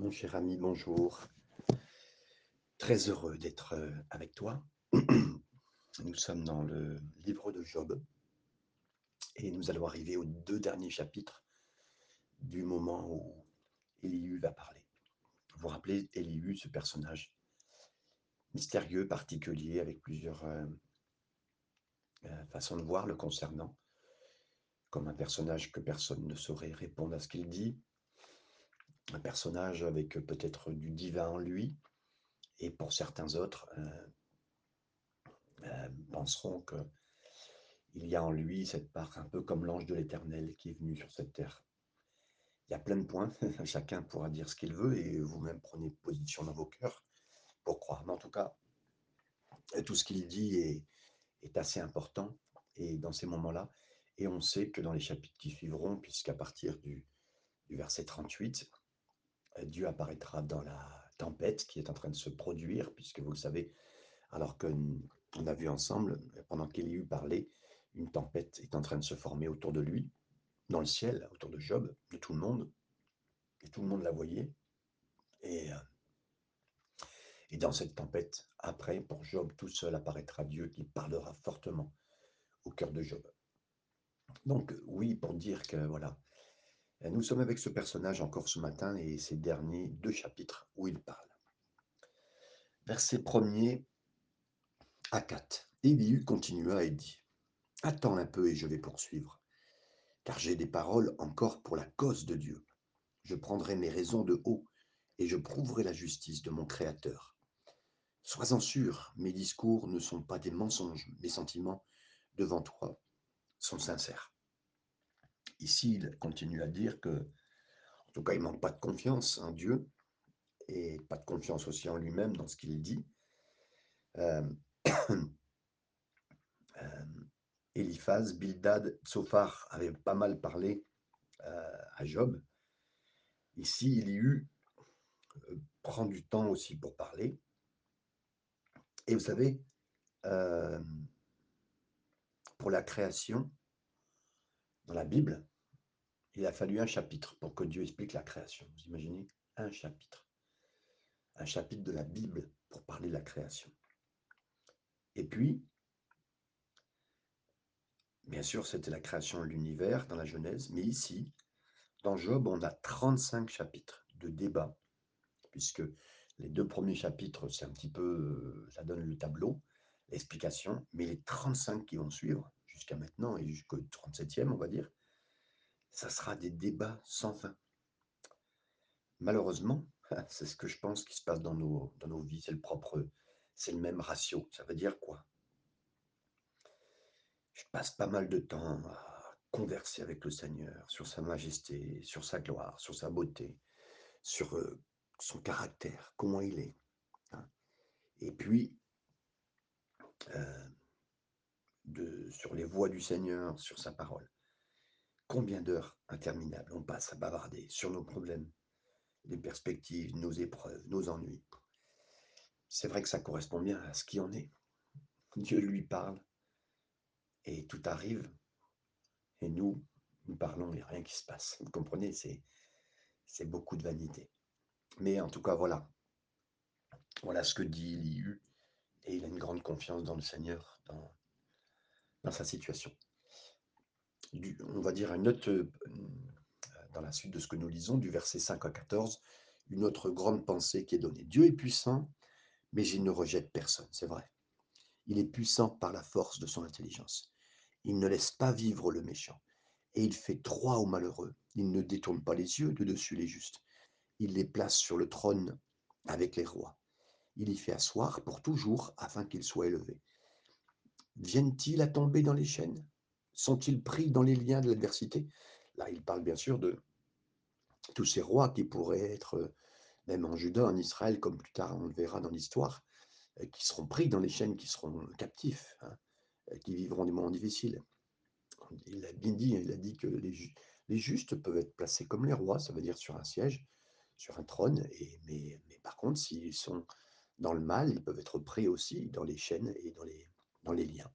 Mon cher ami, bonjour. Très heureux d'être euh, avec toi. Nous sommes dans le livre de Job et nous allons arriver aux deux derniers chapitres du moment où Elihu va parler. Vous vous rappelez Elihu, ce personnage mystérieux, particulier, avec plusieurs euh, euh, façons de voir le concernant, comme un personnage que personne ne saurait répondre à ce qu'il dit, un personnage avec peut-être du divin en lui, et pour certains autres, euh, euh, penseront que il y a en lui cette part un peu comme l'ange de l'Éternel qui est venu sur cette terre. Il y a plein de points, chacun pourra dire ce qu'il veut, et vous-même prenez position dans vos cœurs pour croire. Mais en tout cas, tout ce qu'il dit est, est assez important, et dans ces moments-là, et on sait que dans les chapitres qui suivront, puisqu'à partir du, du verset 38, Dieu apparaîtra dans la tempête qui est en train de se produire, puisque vous le savez, alors qu'on a vu ensemble, pendant qu'Élihu parlait, une tempête est en train de se former autour de lui, dans le ciel, autour de Job, de tout le monde, et tout le monde la voyait. Et, euh, et dans cette tempête, après, pour Job tout seul apparaîtra Dieu qui parlera fortement au cœur de Job. Donc oui, pour dire que voilà, nous sommes avec ce personnage encore ce matin et ces derniers deux chapitres où il parle. Verset 1er à 4. Élihu continua et dit Attends un peu et je vais poursuivre, car j'ai des paroles encore pour la cause de Dieu. Je prendrai mes raisons de haut et je prouverai la justice de mon Créateur. Sois-en sûr, mes discours ne sont pas des mensonges, mes sentiments devant toi sont sincères. Ici, il continue à dire que, en tout cas, il manque pas de confiance en Dieu et pas de confiance aussi en lui-même dans ce qu'il dit. Euh, euh, Eliphaz, Bildad, Tsophar avaient pas mal parlé euh, à Job. Ici, il y eut prend du temps aussi pour parler. Et vous savez, pour la création, dans la Bible, il a fallu un chapitre pour que Dieu explique la création. Vous imaginez Un chapitre. Un chapitre de la Bible pour parler de la création. Et puis, bien sûr, c'était la création de l'univers dans la Genèse, mais ici, dans Job, on a 35 chapitres de débat, puisque les deux premiers chapitres, c'est un petit peu, euh, ça donne le tableau, l'explication, mais les 35 qui vont suivre, jusqu'à maintenant et jusqu'au 37e, on va dire, ça sera des débats sans fin. Malheureusement, c'est ce que je pense qui se passe dans nos, dans nos vies, c'est le propre, c'est le même ratio. Ça veut dire quoi? Je passe pas mal de temps à converser avec le Seigneur sur sa majesté, sur sa gloire, sur sa beauté, sur euh, son caractère, comment il est. Hein. Et puis, euh, de, sur les voies du Seigneur, sur sa parole. Combien d'heures interminables on passe à bavarder sur nos problèmes, les perspectives, nos épreuves, nos ennuis. C'est vrai que ça correspond bien à ce qui en est. Dieu lui parle et tout arrive et nous, nous parlons et rien qui se passe. Vous comprenez, c'est, beaucoup de vanité. Mais en tout cas, voilà. Voilà ce que dit Elihu. Et il a une grande confiance dans le Seigneur, dans, dans sa situation on va dire, une autre, euh, dans la suite de ce que nous lisons, du verset 5 à 14, une autre grande pensée qui est donnée. Dieu est puissant, mais il ne rejette personne, c'est vrai. Il est puissant par la force de son intelligence. Il ne laisse pas vivre le méchant, et il fait droit aux malheureux. Il ne détourne pas les yeux de dessus les justes. Il les place sur le trône avec les rois. Il y fait asseoir pour toujours afin qu'ils soient élevés. Viennent-ils à tomber dans les chaînes? Sont-ils pris dans les liens de l'adversité? Là, il parle bien sûr de tous ces rois qui pourraient être, euh, même en Juda, en Israël, comme plus tard on le verra dans l'histoire, euh, qui seront pris dans les chaînes, qui seront captifs, hein, euh, qui vivront des moments difficiles. Il a bien dit, il a dit que les, justes peuvent être placés comme les rois, ça veut dire sur un siège, sur un trône, mais, par contre, s'ils sont dans le mal, ils peuvent être pris aussi dans les chaînes et dans les liens.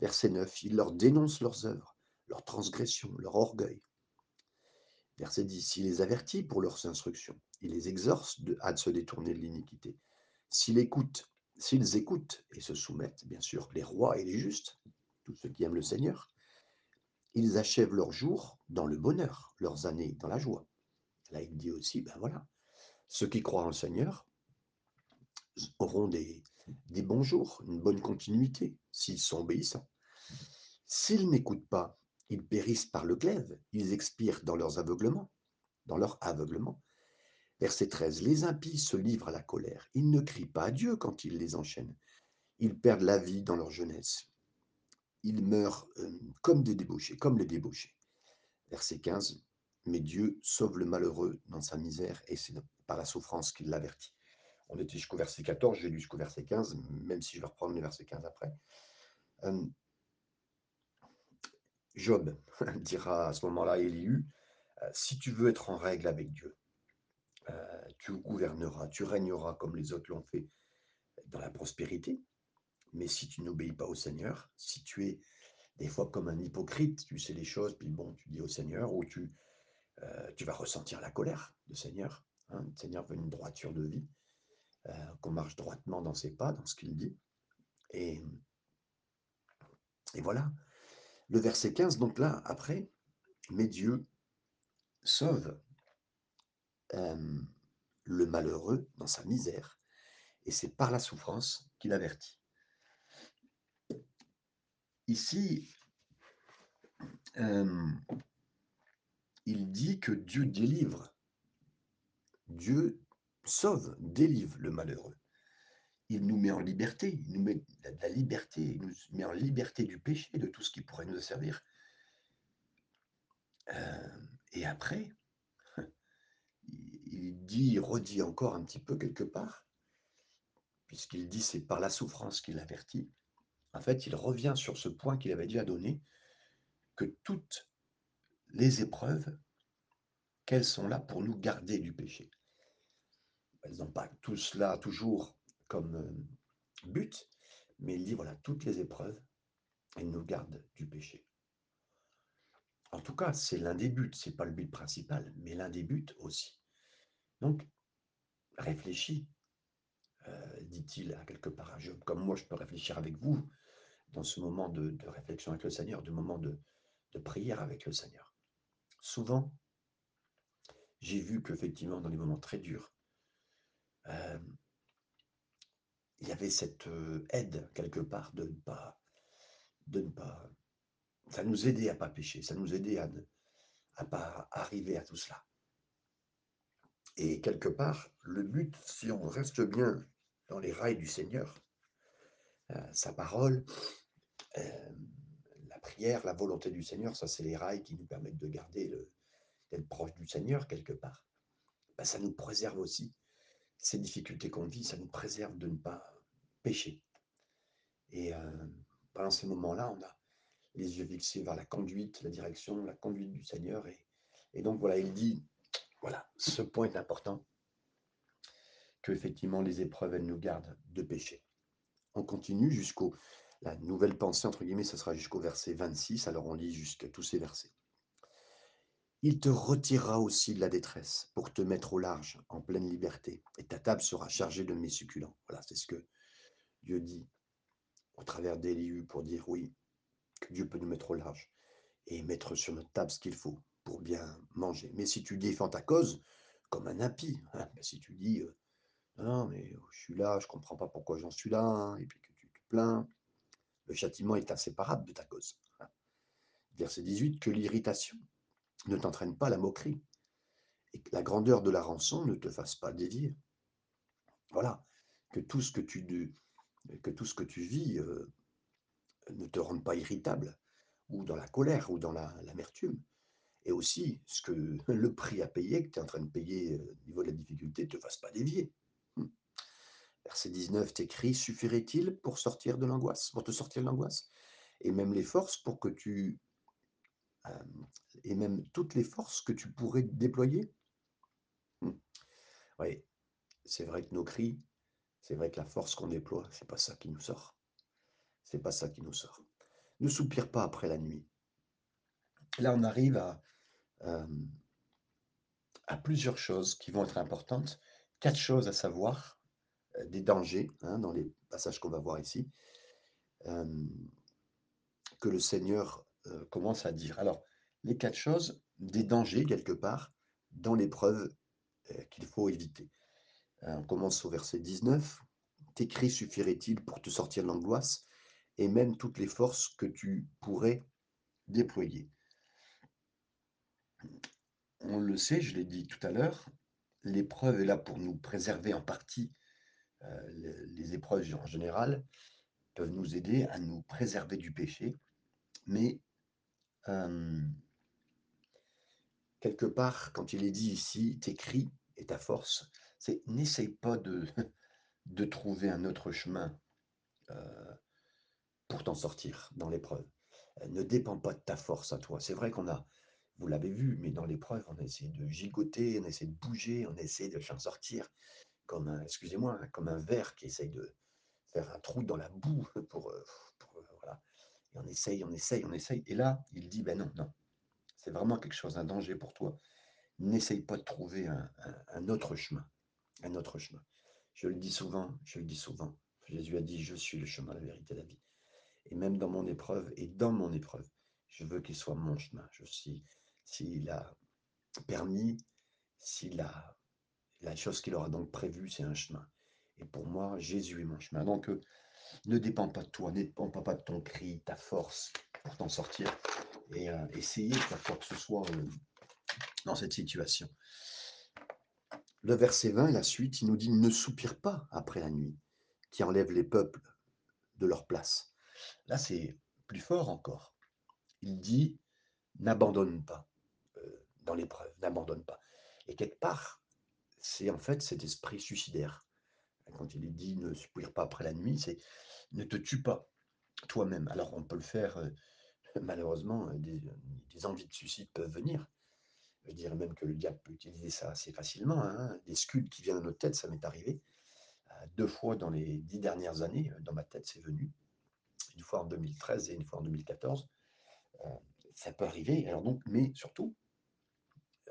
Verset 9, il leur dénonce leurs œuvres, leurs transgressions, leur orgueil. Verset 10, il les avertit pour leurs instructions, il les exorce de, à se détourner de l'iniquité. S'ils écoutent, s'ils écoutent et se soumettent, bien sûr, les rois et les justes, tous ceux qui aiment le Seigneur, ils achèvent leurs jours dans le bonheur, leurs années dans la joie. Là, il dit aussi, ben voilà, ceux qui croient en le Seigneur auront des, des bons jours, une bonne continuité, s'ils sont obéissants. S'ils n'écoutent pas, ils périssent par le glaive, ils expirent dans leurs aveuglements, dans leur aveuglement. Verset 13, les impies se livrent à la colère, ils ne crient pas à Dieu quand il les enchaîne, ils perdent la vie dans leur jeunesse, ils meurent euh, comme des débauchés, comme les débauchés. Verset 15, mais Dieu sauve le malheureux dans sa misère et c'est par la souffrance qu'il l'avertit. On était jusqu'au verset 14, j'ai lu jusqu'au verset 15, même si je vais reprendre le verset 15 après. Euh, Job dira à ce moment-là Élihu, euh, si tu veux être en règle avec Dieu, euh, tu gouverneras, tu régneras comme les autres l'ont fait dans la prospérité. Mais si tu n'obéis pas au Seigneur, si tu es des fois comme un hypocrite, tu sais les choses, puis bon, tu dis au Seigneur, ou tu, euh, tu vas ressentir la colère du Seigneur. Hein. Le Seigneur veut une droiture de vie, qu'on marche droitement dans ses pas, dans ce qu'il dit. Et, et voilà. Le verset 15, donc là, après, mais Dieu sauve le malheureux dans sa misère, et c'est par la souffrance qu'il avertit. Ici, il dit que Dieu délivre, Dieu sauve, délivre le malheureux. Il nous met en liberté, il nous met la liberté, il nous met en liberté du péché, de tout ce qui pourrait nous servir. et après, il dit, redit encore un petit peu quelque part, puisqu'il dit c'est par la souffrance qu'il avertit. En fait, il revient sur ce point qu'il avait déjà donné, que toutes les épreuves, qu'elles sont là pour nous garder du péché. Elles n'ont pas tout cela toujours comme euh, but, mais il dit voilà, toutes les épreuves, elles nous gardent du péché. En tout cas, c'est l'un des buts, c'est pas le but principal, mais l'un des buts aussi. Donc, réfléchis, euh, dit-il à quelque part comme moi je peux réfléchir avec vous dans ce moment de, réflexion avec le Seigneur, de moment de, prière avec le Seigneur. Souvent, j'ai vu qu'effectivement, dans les moments très durs, euh, il y avait cette aide quelque part de ne pas, de ne pas, ça nous aidait à pas pécher, ça nous aidait à ne à pas arriver à tout cela. Et quelque part, le but, si on reste bien dans les rails du Seigneur, euh, sa parole, euh, la prière, la volonté du Seigneur, ça c'est les rails qui nous permettent de garder, d'être proche du Seigneur quelque part. Ben, ça nous préserve aussi ces difficultés qu'on vit, ça nous préserve de ne pas pécher. Et euh, pendant ces moments-là, on a les yeux fixés vers la conduite, la direction, la conduite du Seigneur. Et, donc voilà, il dit, voilà, ce point est important, que effectivement les épreuves, elles nous gardent de péché. On continue jusqu'au, la nouvelle pensée, entre guillemets, ce sera jusqu'au verset 26, alors on lit jusqu'à tous ces versets. Il te retirera aussi de la détresse pour te mettre au large, en pleine liberté, et ta table sera chargée de mes succulents. Voilà, c'est ce que Dieu dit au travers d'Élihu pour dire oui, que Dieu peut nous mettre au large et mettre sur notre table ce qu'il faut pour bien manger. Mais si tu défends ta cause comme un impie, hein, ben si tu dis euh, non, mais je suis là, je ne comprends pas pourquoi j'en suis là, hein, et puis que tu te plains, le châtiment est inséparable de ta cause. Hein. Verset 18, que l'irritation ne t'entraîne pas la moquerie, et que la grandeur de la rançon ne te fasse pas dévier. Voilà, que tout ce que tu, que tout ce que tu vis euh, ne te rende pas irritable, ou dans la colère, ou dans l'amertume et aussi ce que le prix à payer, que tu es en train de payer euh, au niveau de la difficulté, ne te fasse pas dévier. Hmm. Verset 19, t'écris, suffirait-il pour sortir de l'angoisse, pour te sortir de l'angoisse? Et même les forces pour que tu... Euh, et même toutes les forces que tu pourrais déployer hmm. Oui, c'est vrai que nos cris, c'est vrai que la force qu'on déploie, c'est pas ça qui nous sort. C'est pas ça qui nous sort. Ne soupire pas après la nuit. Là, on arrive à, à plusieurs choses qui vont être importantes. Quatre choses à savoir, euh, des dangers, hein, dans les passages qu'on va voir ici, euh, que le Seigneur euh, commence à dire. Alors, les quatre choses, des dangers quelque part, dans l'épreuve euh, qu'il faut éviter. Euh, on commence au verset 19. Tes cris suffiraient-ils pour te sortir de l'angoisse et même toutes les forces que tu pourrais déployer? On le sait, je l'ai dit tout à l'heure, l'épreuve est là pour nous préserver en partie. les épreuves en général peuvent nous aider à nous préserver du péché, mais euh, quelque part, quand il est dit ici, tes cris et ta force, c'est n'essaye pas de, de trouver un autre chemin euh, pour t'en sortir dans l'épreuve. Elle ne dépend pas de ta force à toi. C'est vrai qu'on a, vous l'avez vu, mais dans l'épreuve, on essaie de gigoter, on essaie de bouger, on essaie de s'en sortir comme un, excusez-moi, comme un verre qui essaye de faire un trou dans la boue pour, euh, euh. Et on essaye, on essaye, on essaye. Et là, il dit, ben non, non, c'est vraiment quelque chose, un danger pour toi. N'essaye pas de trouver un, autre chemin, un autre chemin. Je le dis souvent, je le dis souvent. Jésus a dit, je suis le chemin, la vérité, la vie. Et même dans mon épreuve, et dans mon épreuve, je veux qu'il soit mon chemin. Je suis, s'il a permis, s'il a la chose qu'il aura donc prévue, c'est un chemin. Et pour moi, Jésus est mon chemin. Donc, euh, ne dépend pas de toi, ne dépend pas de ton cri, ta force pour t'en sortir. Et euh, essayer de quoi que ce soit euh, dans cette situation. Le verset 20, la suite, il nous dit Ne soupire pas après la nuit, qui enlève les peuples de leur place. Là, c'est plus fort encore. Il dit N'abandonne pas euh, dans l'épreuve, n'abandonne pas. Et quelque part, c'est en fait cet esprit suicidaire. Quand il est dit ne soupire pas après la nuit, c'est ne te tue pas toi-même. Alors on peut le faire, euh, malheureusement, euh, des, des envies de suicide peuvent venir. Je dirais même que le diable peut utiliser ça assez facilement. hein. Des scuds qui viennent à notre tête, ça m'est arrivé euh, deux fois dans les dix dernières années. euh, Dans ma tête, c'est venu. Une fois en 2013 et une fois en 2014. Euh, ça peut arriver. Alors donc, mais surtout,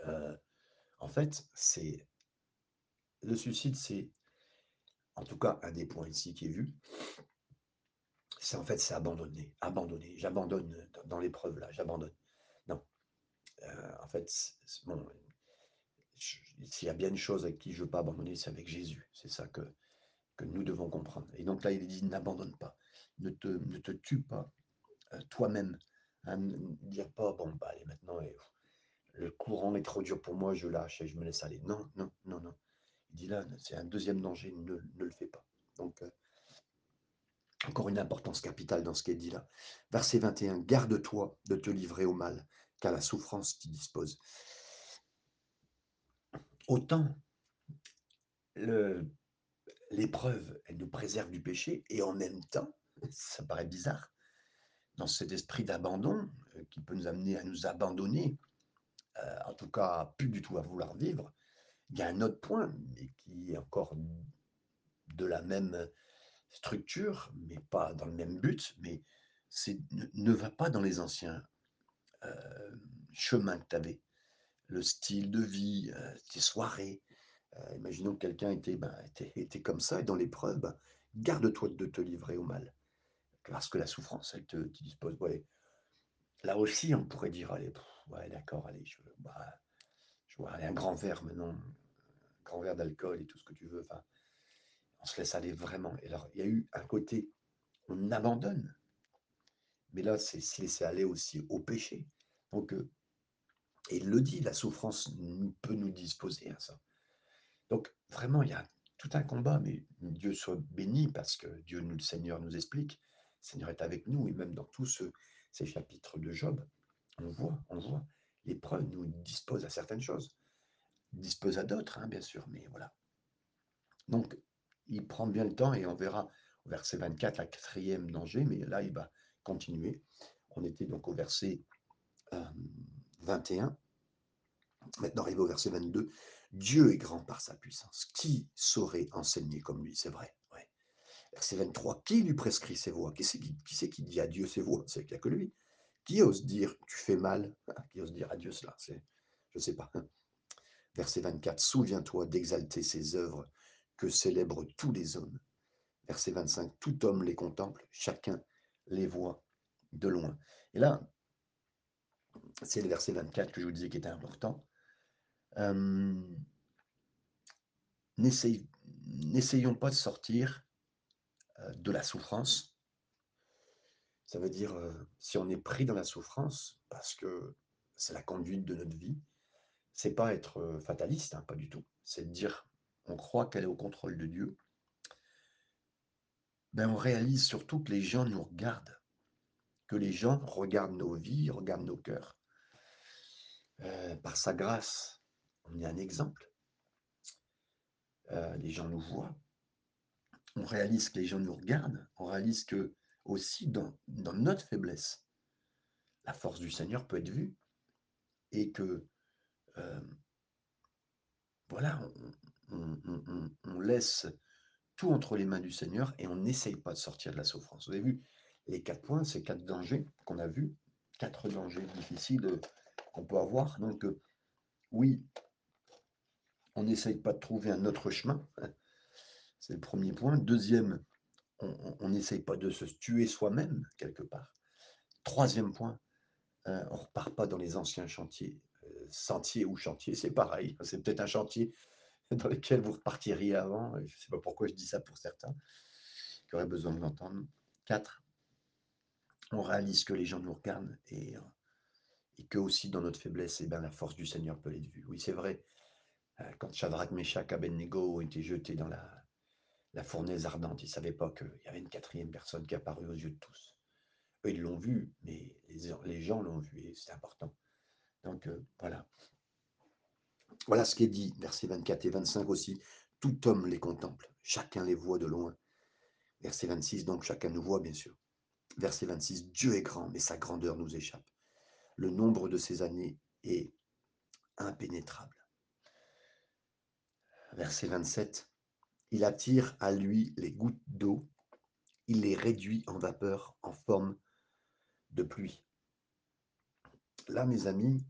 euh, en fait, c'est le suicide, c'est en tout cas un des points ici qui est vu. C'est en fait, c'est abandonner, abandonner. J'abandonne dans, l'épreuve là, j'abandonne. Non, euh, en fait, bon, s'il y a bien une chose avec qui je ne veux pas abandonner, c'est avec Jésus. C'est ça que, que nous devons comprendre. Et donc là, il dit n'abandonne pas, ne te, ne te tue pas euh, toi-même. Hein, ne dire pas, bon, bah, allez, maintenant, le courant est trop dur pour moi, je lâche et je me laisse aller. Non, non, non, non. Il dit là, c'est un deuxième danger, ne, le fais pas. Donc, euh, encore une importance capitale dans ce qui est dit là. Verset 21, garde-toi de te livrer au mal, car la souffrance t'y dispose. Autant l'épreuve, elle nous préserve du péché, et en même temps, ça paraît bizarre, dans cet esprit d'abandon euh, qui peut nous amener à nous abandonner, euh, en tout cas plus du tout à vouloir vivre, il y a un autre point, mais qui est encore de la même structure, mais pas dans le même but, mais c'est ne, va pas dans les anciens euh, chemins que tu avais, le style de vie, euh, tes soirées. Euh, imaginons que quelqu'un était, ben, était, était comme ça, et dans l'épreuve, ben, garde-toi de te livrer au mal, parce que la souffrance, elle te, dispose. Là aussi, on pourrait dire, allez, ouais, d'accord, allez, je, bah, je vois, un grand verre maintenant, grand verre d'alcool et tout ce que tu veux. On se laisse aller vraiment. Et alors, il y a eu un côté, on abandonne, mais là, c'est se laisser aller aussi au péché. Donc, euh, et il le dit, la souffrance peut nous disposer à ça. Donc, vraiment, il y a tout un combat, mais Dieu soit béni parce que Dieu, le Seigneur, nous explique. Le Seigneur est avec nous, et même dans tous ce- ces chapitres de Job, on voit, on voit, l'épreuve nous dispose à certaines choses, dispose à d'autres, hein, bien sûr, mais voilà. Donc, il prend bien le temps, et on verra au verset 24, la quatrième danger, mais là, il va continuer. On était donc au verset euh, 21. Maintenant, arrivé au verset 22, Dieu est grand par sa puissance. Qui saurait enseigner comme lui? C'est vrai. Verset 23, qui lui prescrit ses voies? Qui c'est qui, dit à Dieu ses voies? C'est qu'il n'y a que lui. Qui ose dire tu fais mal? Qui ose dire à Dieu cela? Je ne sais pas. Verset 24, souviens-toi d'exalter ses œuvres que célèbrent tous les hommes. Verset 25, tout homme les contemple, chacun les voit de loin. Et là, c'est le verset 24 que je vous disais qui était important. N'essayons pas de sortir de la souffrance. Ça veut dire, si on est pris dans la souffrance, parce que c'est la conduite de notre vie, c'est pas être fataliste, hein, pas du tout. C'est de dire, on croit qu'elle est au contrôle de Dieu. Ben, on réalise surtout que les gens nous regardent, que les gens regardent nos vies, regardent nos cœurs. par sa grâce, on est un exemple. les gens nous voient. On réalise que les gens nous regardent. On réalise que aussi dans, dans notre faiblesse, la force du Seigneur peut être vue et que voilà, on, laisse tout entre les mains du Seigneur et on n'essaye pas de sortir de la souffrance. Vous avez vu les quatre points, ces quatre dangers qu'on a vus, quatre dangers difficiles qu'on peut avoir. Donc, oui, on n'essaye pas de trouver un autre chemin. C'est le premier point. Deuxième, on n'essaye pas de se tuer soi-même quelque part. Troisième point, on ne repart pas dans les anciens chantiers sentier ou chantier, c'est pareil. C'est peut-être un chantier dans lequel vous repartiriez avant. Je ne sais pas pourquoi je dis ça pour certains qui auraient besoin de l'entendre. Quatre, on réalise que les gens nous regardent et, et que aussi dans notre faiblesse, et eh bien, la force du Seigneur peut être vue. Oui, c'est vrai. Euh, quand Shadrach, Meshach, Abednego ont été jetés dans la, la fournaise ardente, ils ne savaient pas qu'il y avait une quatrième personne qui apparut aux yeux de tous. Eux, ils l'ont vu, mais les, les gens l'ont vu et c'est important. Donc euh, voilà. Voilà ce qui est dit, versets 24 et 25 aussi. Tout homme les contemple, chacun les voit de loin. Verset 26, donc chacun nous voit, bien sûr. Verset 26, Dieu est grand, mais sa grandeur nous échappe. Le nombre de ses années est impénétrable. Verset 27, il attire à lui les gouttes d'eau, il les réduit en vapeur en forme de pluie là, mes amis,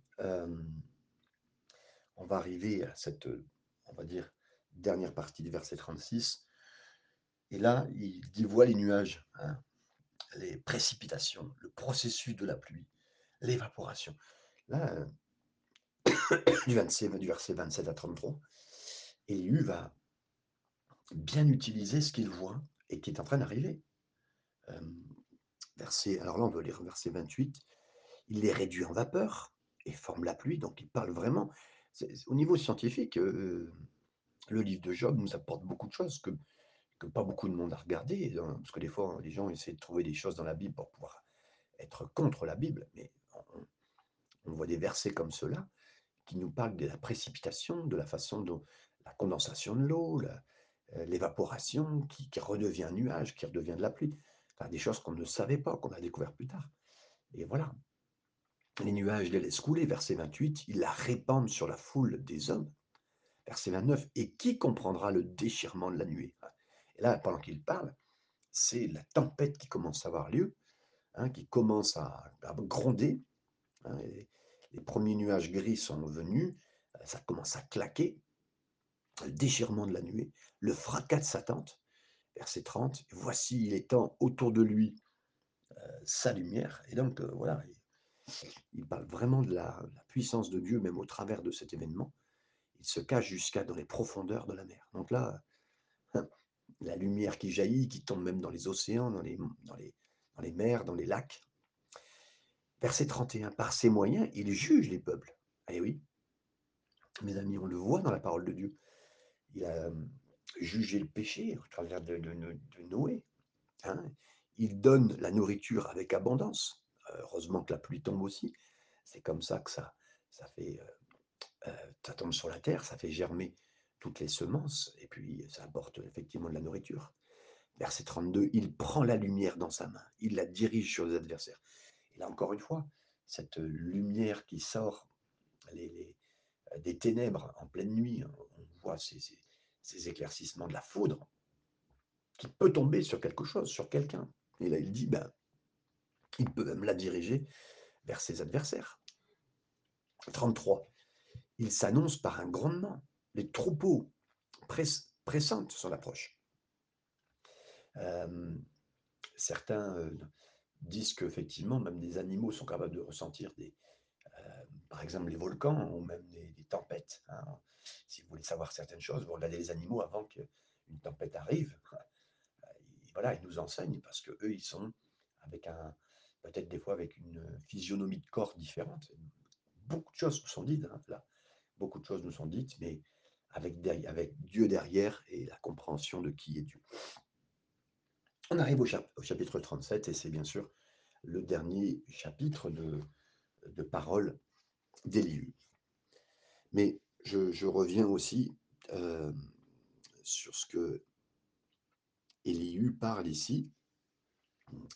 on va arriver à cette, on va dire, dernière partie du verset 36. Et là, il voit les nuages, hein, les précipitations, le processus de la pluie, l'évaporation. Là, du, 27, du verset 27 à 33, Élu va bien utiliser ce qu'il voit et qui est en train d'arriver. verset, alors là, on veut lire verset 28 il les réduit en vapeur et forme la pluie. Donc, il parle vraiment. Au niveau scientifique, euh, le livre de Job nous apporte beaucoup de choses que, pas beaucoup de monde a regardé. Hein, parce que des fois, les gens essaient de trouver des choses dans la Bible pour pouvoir être contre la Bible. Mais on, voit des versets comme ceux-là qui nous parlent de la précipitation, de la façon dont la condensation de l'eau, euh, l'évaporation qui, qui, redevient nuage, qui redevient de la pluie. Enfin, des choses qu'on ne savait pas, qu'on a découvert plus tard. Et voilà, les nuages les laissent couler, verset 28, ils la répandent sur la foule des hommes. Verset 29, et qui comprendra le déchirement de la nuée Et là, pendant qu'il parle, c'est la tempête qui commence à avoir lieu, hein, qui commence à, gronder. Hein, les premiers nuages gris sont venus, ça commence à claquer, le déchirement de la nuée, le fracas de sa tente. Verset 30, voici, il étend autour de lui euh, sa lumière. Et donc, euh, voilà, il parle vraiment de la, puissance de Dieu, même au travers de cet événement. Il se cache jusqu'à dans les profondeurs de la mer. Donc là, la lumière qui jaillit, qui tombe même dans les océans, dans les, dans dans les mers, dans les lacs. Verset 31, par ses moyens, il juge les peuples. Eh oui, mes amis, on le voit dans la parole de Dieu. Il a euh, jugé le péché au travers de, Noé. Hein. Il donne la nourriture avec abondance heureusement que la pluie tombe aussi. C'est comme ça que ça, ça fait, euh, euh, ça tombe sur la terre, ça fait germer toutes les semences, et puis ça apporte effectivement de la nourriture. Verset 32, il prend la lumière dans sa main, il la dirige sur les adversaires. Et là encore une fois, cette lumière qui sort euh, des ténèbres en pleine nuit, hein, on voit ces, éclaircissements de la foudre qui peut tomber sur quelque chose, sur quelqu'un. Et là, il dit, ben, il peut même la diriger vers ses adversaires. 33. il s'annonce par un grondement. Les troupeaux press, pressentent son approche. Euh, certains euh, disent qu'effectivement, même des animaux sont capables de ressentir des, euh, par exemple, les volcans ou même des, tempêtes. Hein. Si vous voulez savoir certaines choses, vous regardez les animaux avant qu'une tempête arrive. Voilà, ils nous enseignent parce que eux, ils sont avec un, peut-être des fois avec une physionomie de corps différente. Beaucoup de choses nous sont dites hein, là. Beaucoup de choses nous sont dites, mais avec, Dieu derrière et la compréhension de qui est Dieu. On arrive au, chapitre 37 et c'est bien sûr le dernier chapitre de, de paroles d'Élihu. Mais je, reviens aussi euh, sur ce que Élihu parle ici.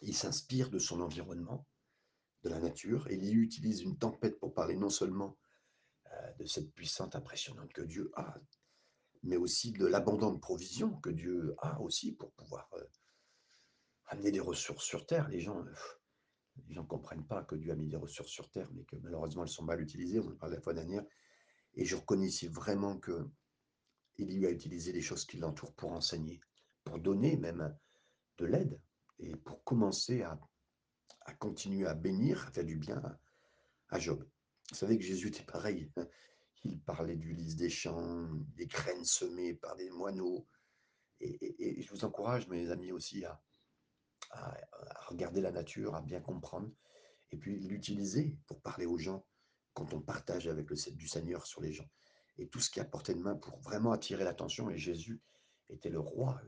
Il s'inspire de son environnement, de la nature. Élihu utilise une tempête pour parler non seulement euh, de cette puissante impressionnante que Dieu a, mais aussi de l'abondante provision que Dieu a aussi pour pouvoir euh, amener des ressources sur terre. Les gens, gens ne comprennent pas que Dieu a mis des ressources sur terre, mais que malheureusement elles sont mal utilisées. On en parlait la fois dernière. Et je reconnais ici vraiment que il lui a utilisé les choses qui l'entourent pour enseigner, pour donner même de l'aide et pour commencer à, continuer à bénir, à faire du bien à, Job. Vous savez que Jésus était pareil. Il parlait du lys des champs, des graines semées par des moineaux. Et, je vous encourage, mes amis, aussi à, regarder la nature, à bien comprendre, et puis l'utiliser pour parler aux gens quand on partage avec le du Seigneur sur les gens. Et tout ce qui est à portée de main pour vraiment attirer l'attention. Et Jésus était le roi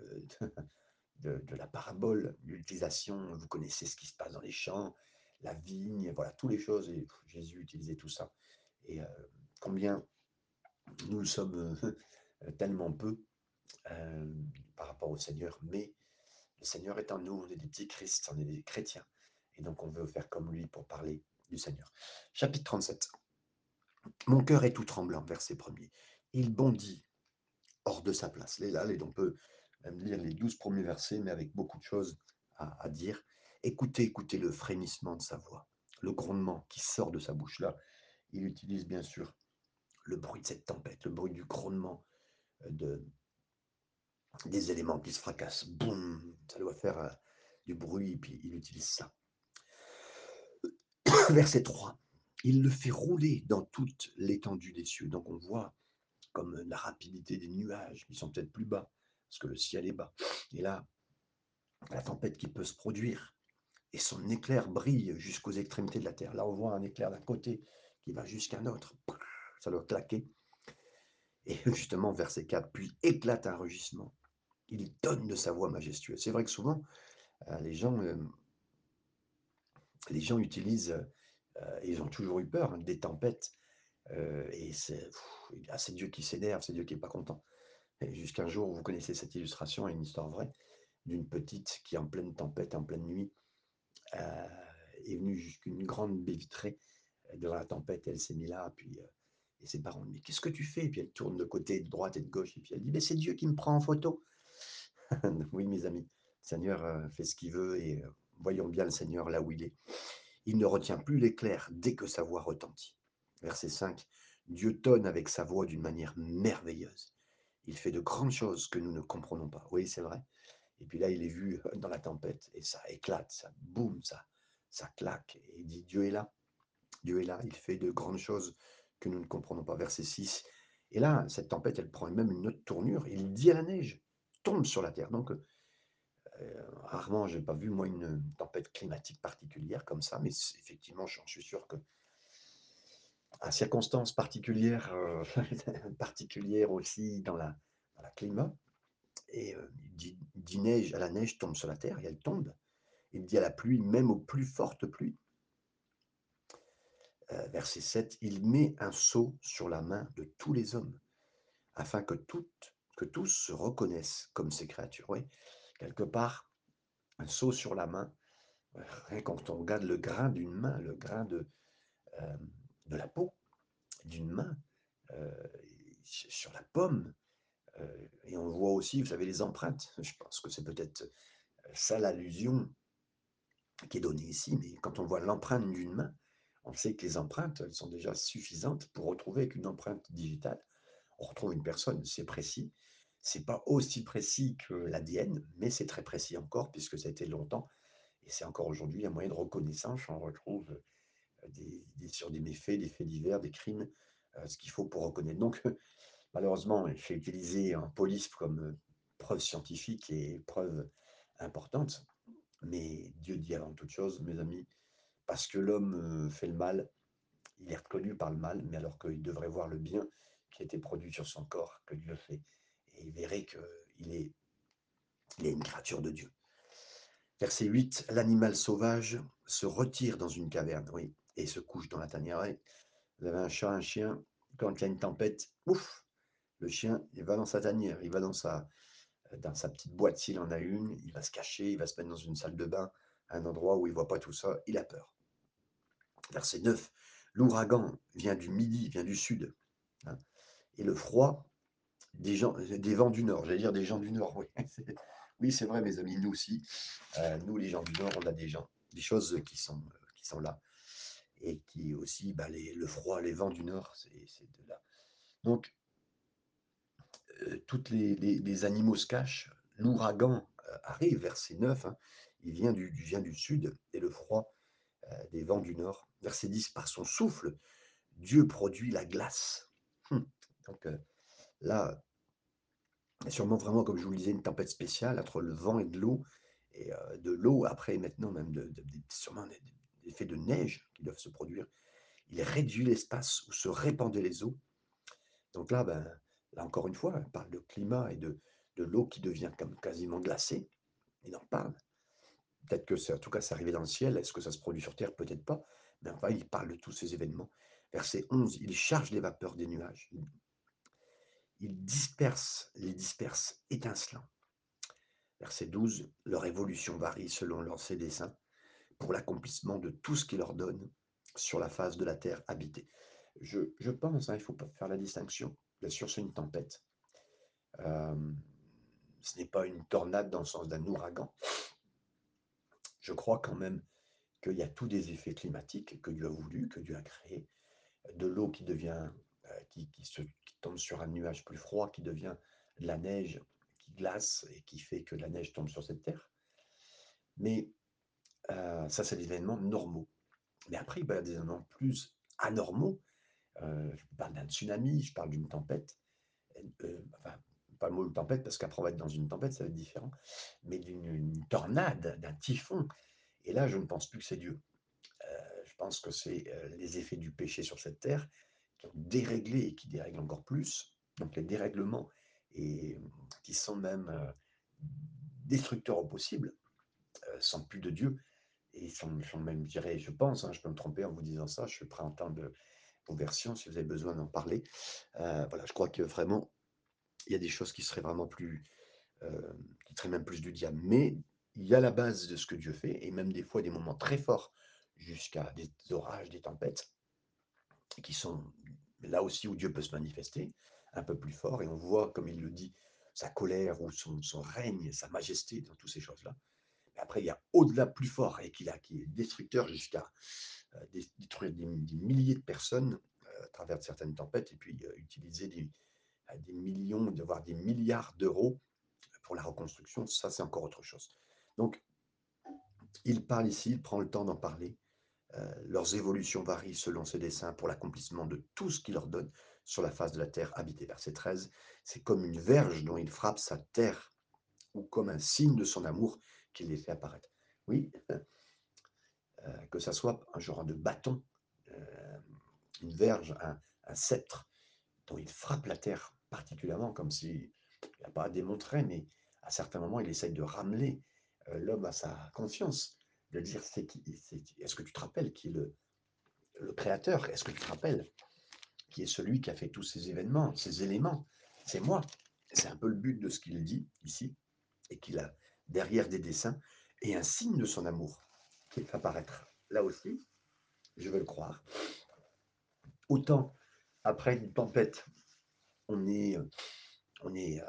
euh, de, la parabole, l'utilisation. Vous connaissez ce qui se passe dans les champs, la vigne, voilà, toutes les choses. Et Jésus utilisait tout ça. Et euh, combien nous sommes euh, tellement peu par rapport au Seigneur, mais le Seigneur est en nous, on est des petits Christ, on est des chrétiens. Et donc on veut faire comme lui pour parler du Seigneur. Chapitre 37. Mon cœur est tout tremblant, verset premier. Il bondit hors de sa place. Les là, on peut même lire les douze premiers versets, mais avec beaucoup de choses à, dire. Écoutez, écoutez le frémissement de sa voix, le grondement qui sort de sa bouche. Là, il utilise bien sûr le bruit de cette tempête, le bruit du grondement euh, de, des éléments qui se fracassent. Boum, ça doit faire euh, du bruit, puis il utilise ça. Verset 3. Il le fait rouler dans toute l'étendue des cieux. Donc on voit comme la rapidité des nuages qui sont peut-être plus bas, parce que le ciel est bas. Et là, la tempête qui peut se produire, et son éclair brille jusqu'aux extrémités de la terre. Là, on voit un éclair d'un côté qui va jusqu'à un autre. Ça doit claquer. Et justement, verset 4, puis éclate un rugissement. Il donne de sa voix majestueuse. C'est vrai que souvent, euh, les gens, euh, les gens utilisent, euh, ils ont toujours eu peur hein, des tempêtes. et c'est Dieu qui s'énerve, c'est Dieu qui n'est pas content. Jusqu'un jour, vous connaissez cette illustration, une histoire vraie, d'une petite qui, en pleine tempête, en pleine nuit, est venue jusqu'une grande baie vitrée devant la tempête. Elle s'est mise là, puis et ses parents lui disent Qu'est-ce que tu fais? Et puis elle tourne de côté, de droite et de gauche, et puis elle dit Mais c'est Dieu qui me prend en photo. oui, mes amis, le Seigneur euh, fait ce qu'il veut et euh, voyons bien le Seigneur là où il est. Il ne retient plus l'éclair dès que sa voix retentit. Verset 5. Dieu tonne avec sa voix d'une manière merveilleuse. Il fait de grandes choses que nous ne comprenons pas. Oui, c'est vrai. Et puis là, il est vu dans la tempête et ça éclate, ça boum, ça, ça claque. Et il dit Dieu est là. Dieu est là. Il fait de grandes choses que nous ne comprenons pas. Verset 6. Et là, cette tempête, elle prend même une autre tournure. Il dit à la neige tombe sur la Terre. Donc, euh, rarement, je n'ai pas vu, moi, une tempête climatique particulière comme ça, mais effectivement, je suis sûr que à circonstances particulières, euh, particulières aussi dans la, climat, et euh, il, dit, neige, à la neige tombe sur la terre et elle tombe. Il dit à la pluie, même aux plus fortes pluies. verset 7, il met un sceau sur la main de tous les hommes, afin que toutes que tous se reconnaissent comme ces créatures. Quelque part, un saut sur la main, quand on regarde le grain d'une main, le grain de, euh, de la peau d'une main, euh, sur la pomme, euh, et on voit aussi, vous savez, les empreintes. Je pense que c'est peut-être ça l'allusion qui est donnée ici, mais quand on voit l'empreinte d'une main, On sait que les empreintes, elles sont déjà suffisantes pour retrouver avec une empreinte digitale. On retrouve une personne, c'est précis. C'est pas aussi précis que l'ADN, mais c'est très précis encore, puisque ça a été longtemps. Et c'est encore aujourd'hui un moyen de reconnaissance. On retrouve euh, des, sur des méfaits, des faits divers, des crimes, euh, ce qu'il faut pour reconnaître. Donc, malheureusement, j'ai utilisé un police comme euh, preuve scientifique et preuve importante. Mais Dieu dit avant toute chose, mes amis, parce que l'homme fait le mal, il est reconnu par le mal, mais alors qu'il devrait voir le bien qui a été produit sur son corps, que Dieu fait. Et il verrait qu'il est, il est une créature de Dieu. Verset 8, l'animal sauvage se retire dans une caverne, oui, et se couche dans la tanière. Vous avez un chat, un chien, quand il y a une tempête, ouf, le chien, il va dans sa tanière, il va dans sa, dans sa petite boîte s'il en a une, il va se cacher, il va se mettre dans une salle de bain, un endroit où il ne voit pas tout ça, il a peur. Verset 9, l'ouragan vient du midi, vient du sud, hein, et le froid des, gens, des vents du nord, j'allais dire des gens du nord, oui, oui c'est vrai mes amis, nous aussi, euh, nous les gens du nord, on a des gens, des choses qui sont, qui sont là, et qui aussi, bah, le froid, les vents du nord, c'est de là. Donc, euh, tous les, animaux se cachent, l'ouragan euh, arrive, verset 9, hein, il vient du, sud, et le froid euh, des vents du nord. Verset 10, par son souffle, Dieu produit la glace. Hum. Donc là, sûrement vraiment, comme je vous le disais, une tempête spéciale entre le vent et de l'eau, et de l'eau, après maintenant même de, sûrement des, effets de neige qui doivent se produire. Il réduit l'espace où se répandaient les eaux. Donc là, ben, là encore une fois, on parle de climat et de, de l'eau qui devient comme quasiment glacée. Il en parle. Peut-être que, en tout cas, c'est arrivé dans le ciel. Est-ce que ça se produit sur Terre? Peut-être pas. Mais enfin, il parle de tous ces événements. Verset 11, il charge les vapeurs des nuages. Il disperse, les disperse étincelants. Verset 12, leur évolution varie selon leurs desseins pour l'accomplissement de tout ce qu'il leur donne sur la face de la terre habitée. Je, je pense, hein, il faut pas faire la distinction. Bien sûr, c'est une tempête. Euh, ce n'est pas une tornade dans le sens d'un ouragan je crois quand même qu'il y a tous des effets climatiques que Dieu a voulu, que Dieu a créé, de l'eau qui devient, euh, qui, se, tombe sur un nuage plus froid, qui devient de la neige qui glace et qui fait que la neige tombe sur cette terre. Mais euh, ça, c'est des événements normaux. Mais après, il y a des événements plus anormaux. Euh, je parle d'un tsunami, je parle d'une tempête. enfin, pas le mot tempête, parce qu'après on va être dans une tempête, ça va être différent, mais d'une tornade, d'un typhon. Et là, je ne pense plus que c'est Dieu. Euh, je pense que c'est euh, les effets du péché sur cette terre qui ont déréglé et qui dérèglent encore plus. Donc les dérèglements et qui sont même euh, destructeurs au possible, sont plus de Dieu et sont, même, je dirais, je pense, hein, je peux me tromper en vous disant ça, je suis prêt à entendre vos versions si vous avez besoin d'en parler. voilà, je crois que vraiment, il y a des choses qui seraient vraiment plus, euh, qui seraient même plus du diable. Mais il y a la base de ce que Dieu fait, et même des fois des moments très forts, jusqu'à des orages, des tempêtes, qui sont là aussi où Dieu peut se manifester, un peu plus fort, et on voit, comme il le dit, sa colère ou son, règne, sa majesté dans toutes ces choses-là. Après, il y a au-delà plus fort, et qui, est destructeur jusqu'à euh, détruire des, milliers de personnes euh, à travers certaines tempêtes, et puis utiliser des, millions, voire des milliards d'euros pour la reconstruction, ça c'est encore autre chose. Donc, il parle ici, il prend le temps d'en parler. Euh, leurs évolutions varient selon ses desseins pour l'accomplissement de tout ce qu'il leur donne sur la face de la terre habitée. Verset 13, c'est comme une verge dont il frappe sa terre ou comme un signe de son amour qu'il les fait apparaître. Oui, euh, que ça soit un genre de bâton, euh, une verge, un, sceptre dont il frappe la terre particulièrement, comme s'il n'a pas à démontrer, mais à certains moments, il essaye de ramener euh, l'homme à sa conscience, de dire c'est qui, est-ce que tu te rappelles qui est le, le créateur? Est-ce que tu te rappelles qui est celui qui a fait tous ces événements, ces éléments? C'est moi. C'est un peu le but de ce qu'il dit ici, et qu'il a derrière des dessins, et un signe de son amour qui fait apparaître. Là aussi, je veux le croire. Autant après une tempête on est, on est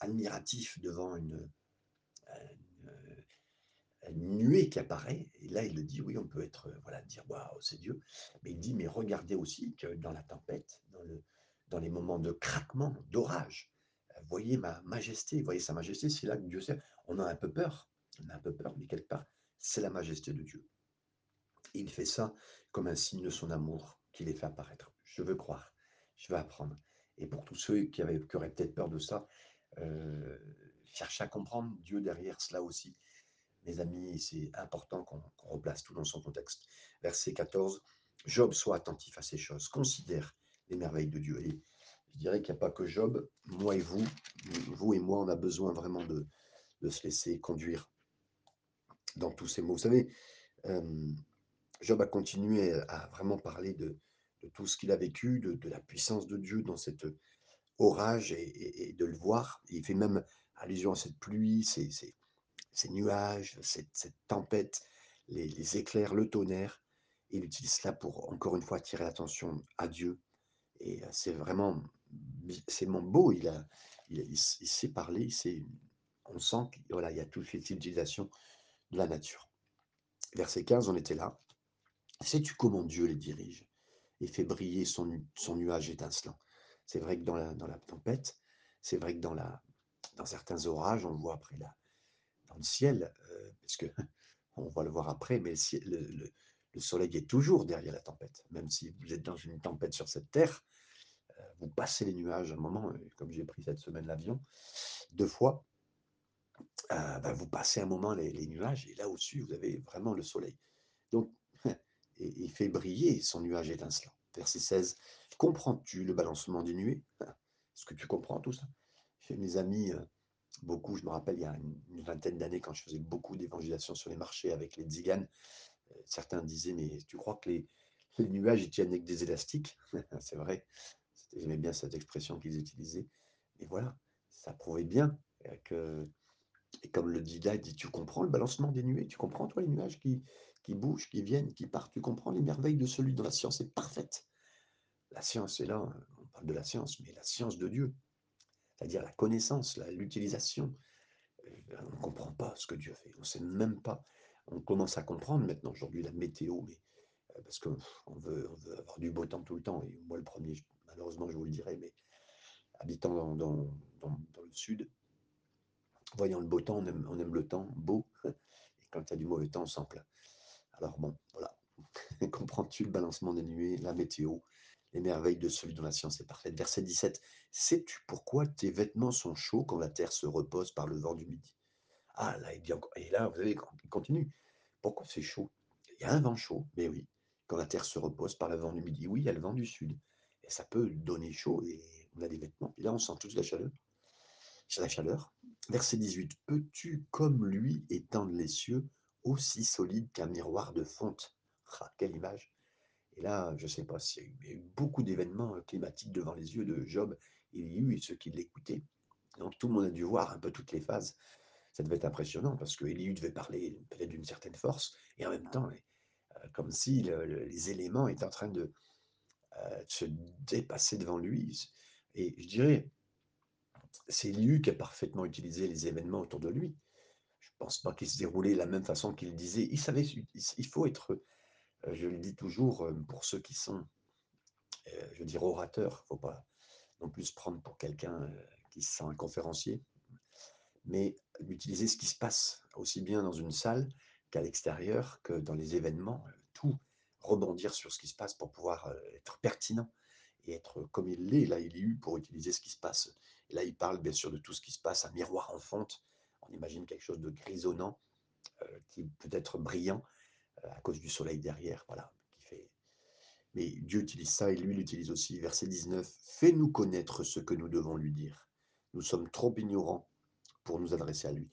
admiratif devant une, une nuée qui apparaît. Et là, il le dit, oui, on peut être, euh, voilà, dire, waouh, c'est Dieu. Mais il dit, mais regardez aussi que dans la tempête, dans, le, dans les moments de craquement, d'orage, euh, voyez ma majesté, voyez sa majesté, c'est là que Dieu sert. On a un peu peur, on a un peu peur, mais quelque part, c'est la majesté de Dieu. il fait ça comme un signe de son amour qu'il les fait apparaître. Je veux croire, je veux apprendre. Et pour tous ceux qui, avaient, qui auraient peut-être peur de ça, euh, cherchez à comprendre Dieu derrière cela aussi. Mes amis, c'est important qu'on replace tout dans son contexte. Verset 14, Job soit attentif à ces choses, considère les merveilles de Dieu. Et je dirais qu'il n'y a pas que Job, moi et vous, vous et moi, on a besoin vraiment de, de se laisser conduire dans tous ces mots. Vous savez, euh, Job a continué à vraiment parler de, de tout ce qu'il a vécu, de, de, la puissance de Dieu dans cet orage et, de le voir. il fait même allusion à cette pluie, ces, ces, nuages, cette, cette tempête, les, éclairs, le tonnerre. il utilise cela pour, encore une fois, attirer l'attention à Dieu. Et c'est vraiment, c'est beau. Il, a, il, sait parler, il on sent qu'il y a toute cette utilisation de la nature. Verset 15, on était là. Sais-tu comment Dieu les dirige et fait briller son, nuage étincelant? C'est vrai que dans la, la tempête, c'est vrai que dans, la, dans certains orages, on voit après là, dans le ciel, euh, parce que on va le voir après, mais le, le, le, le, soleil est toujours derrière la tempête. Même si vous êtes dans une tempête sur cette terre, vous passez les nuages à un moment, comme j'ai pris cette semaine l'avion, deux fois, euh, bah, vous passez un moment les, nuages et là au-dessus, vous avez vraiment le soleil. Donc, il fait briller son nuage étincelant. Verset 16. Comprends-tu le balancement des nuées? Est-ce que tu comprends tout ça? Chez mes amis, euh, beaucoup, je me rappelle, il y a une, vingtaine d'années, quand je faisais beaucoup d'évangélisation sur les marchés avec les tziganes, euh, certains disaient, mais tu crois que les, les nuages ils tiennent avec des élastiques? C'est vrai, j'aimais bien cette expression qu'ils utilisaient. Mais voilà, ça prouvait bien euh, que et comme le dit là, il dit, tu comprends le balancement des nuées, tu comprends toi les nuages qui, qui bougent, qui viennent, qui partent, tu comprends les merveilles de celui dont la science est parfaite. La science est là, on parle de la science, mais la science de Dieu, c'est-à-dire la connaissance, l'utilisation. Euh, on ne comprend pas ce que Dieu fait, on ne sait même pas. On commence à comprendre maintenant aujourd'hui la météo, mais euh, parce qu'on veut, on veut avoir du beau temps tout le temps, et moi le premier, malheureusement je vous le dirai, mais habitant dans, dans, dans, le sud, voyant le beau temps, on aime, on aime le temps beau, et quand il y a du mauvais temps, on s'en plaint. Alors bon, voilà. Comprends-tu le balancement des nuées, la météo, les merveilles de celui dont la science est parfaite? Verset 17. Sais-tu pourquoi tes vêtements sont chauds quand la terre se repose par le vent du midi? Ah, là, il dit encore. Et là, vous savez, il continue. Pourquoi c'est chaud? Il y a un vent chaud, mais oui. Quand la terre se repose par le vent du midi, oui, il y a le vent du sud. Et ça peut donner chaud et on a des vêtements. Et là, on sent tous la chaleur. C'est la chaleur. Verset 18. Peux-tu, comme lui, étendre les cieux aussi solide qu'un miroir de fonte? Ah, Quelle image Et là, je ne sais pas s'il y a eu beaucoup d'événements euh, climatiques devant les yeux de Job. Il eu ceux qui l'écoutaient. Donc tout le monde a dû voir un peu toutes les phases. Ça devait être impressionnant parce que Elihu devait parler peut-être d'une certaine force et en même temps, euh, comme si le, le, les éléments étaient en train de, euh, de se dépasser devant lui. Et je dirais, c'est Elihu qui a parfaitement utilisé les événements autour de lui. Je ne pense pas qu'il se déroulait de la même façon qu'il disait. Il savait, il faut être, euh, je le dis toujours, euh, pour ceux qui sont, je veux dire, orateurs, il ne faut pas non plus se prendre pour quelqu'un qui se sent un conférencier, mais d'utiliser ce qui se passe aussi bien dans une salle qu'à l'extérieur, que dans les événements, tout rebondir sur ce qui se passe pour pouvoir être pertinent et être comme il l'est. Là, il est eu pour utiliser ce qui se passe. Là, il parle bien sûr de tout ce qui se passe, un miroir en fonte. On imagine quelque chose de grisonnant, qui peut être brillant à cause du soleil derrière. Voilà, qui fait... Mais Dieu utilise ça et lui l'utilise aussi. Verset 19 Fais-nous connaître ce que nous devons lui dire. Nous sommes trop ignorants pour nous adresser à lui.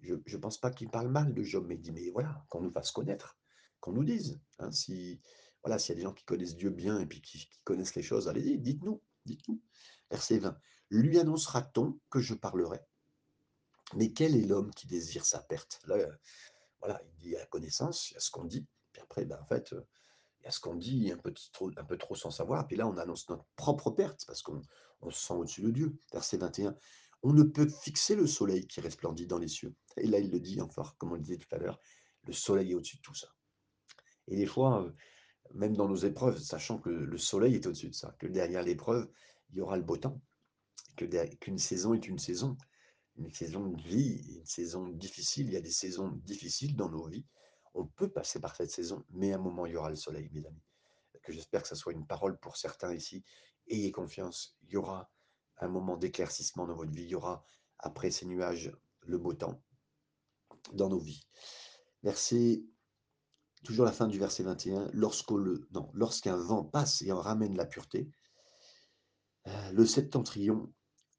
Je ne pense pas qu'il parle mal de Job, mais il dit Mais voilà, qu'on nous fasse connaître, qu'on nous dise. Hein, si voilà, s'il y a des gens qui connaissent Dieu bien et puis qui, connaissent les choses, allez-y, dites-nous, dites-nous. Verset 20. Lui annoncera-t-on que je parlerai? Mais quel est l'homme qui désire sa perte? Là, voilà, il dit à la connaissance, il y a ce qu'on dit, puis après, ben, en fait, il y a ce qu'on dit un peu, trop, un peu trop sans savoir, puis là, on annonce notre propre perte parce qu'on on se sent au-dessus de Dieu. Verset 21. On ne peut fixer le soleil qui resplendit dans les cieux. Et là, il le dit enfin, comme on le disait tout à l'heure, le soleil est au-dessus de tout ça. Et des fois, même dans nos épreuves, sachant que le soleil est au-dessus de ça, que derrière l'épreuve, il y aura le beau temps, qu'une saison est une saison, une saison de vie, une saison difficile, il y a des saisons difficiles dans nos vies. On peut passer par cette saison, mais à un moment, il y aura le soleil, mes amis. J'espère que ça soit une parole pour certains ici. Ayez confiance, il y aura un moment d'éclaircissement dans votre vie, il y aura, après ces nuages, le beau temps dans nos vies. Verset toujours la fin du verset 21, lorsqu'un vent passe et en ramène la pureté, euh, le septentrion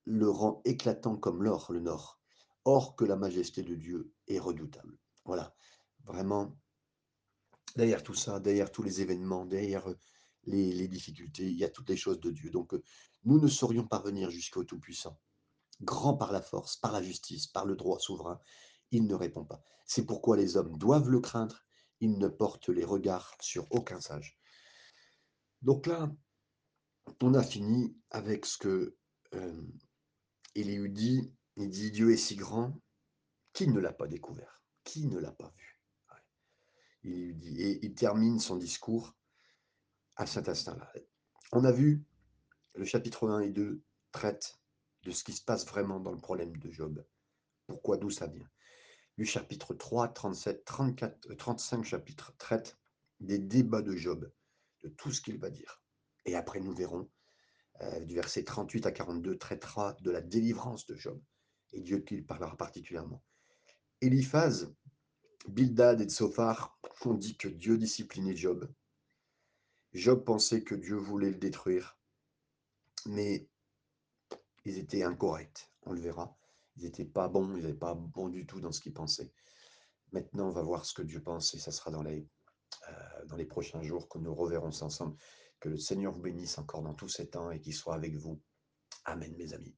le rend éclatant comme l'or, le nord. Or que la majesté de Dieu est redoutable. Voilà, vraiment, derrière tout ça, derrière tous les événements, derrière euh, les, difficultés, il y a toutes les choses de Dieu. Donc, euh, nous ne saurions parvenir jusqu'au Tout-Puissant. Grand par la force, par la justice, par le droit souverain, il ne répond pas. C'est pourquoi les hommes doivent le craindre il ne porte les regards sur aucun sage. Donc là, on a fini avec ce que euh, Élie dit. Il dit Dieu est si grand, qui ne l'a pas découvert Qui ne l'a pas vu Il dit, et il termine son discours à cet instant-là. On a vu le chapitre 1 et 2 traite de ce qui se passe vraiment dans le problème de Job. Pourquoi, d'où ça vient? Du chapitre 3, 37, 34, 35 chapitres traitent des débats de Job, de tout ce qu'il va dire. Et après, nous verrons, euh, du verset 38 à 42, traitera de la délivrance de Job, et Dieu qu'il parlera particulièrement. Eliphaz, Bildad et Tsophar ont dit que Dieu disciplinait Job. Job pensait que Dieu voulait le détruire, mais ils étaient incorrects, on le verra. Ils n'étaient pas bons, ils n'étaient pas bons du tout dans ce qu'ils pensaient. Maintenant, on va voir ce que Dieu pense et ça sera dans les, euh, dans les prochains jours que nous reverrons ensemble. Que le Seigneur vous bénisse encore dans tous ces temps et qu'il soit avec vous. Amen, mes amis.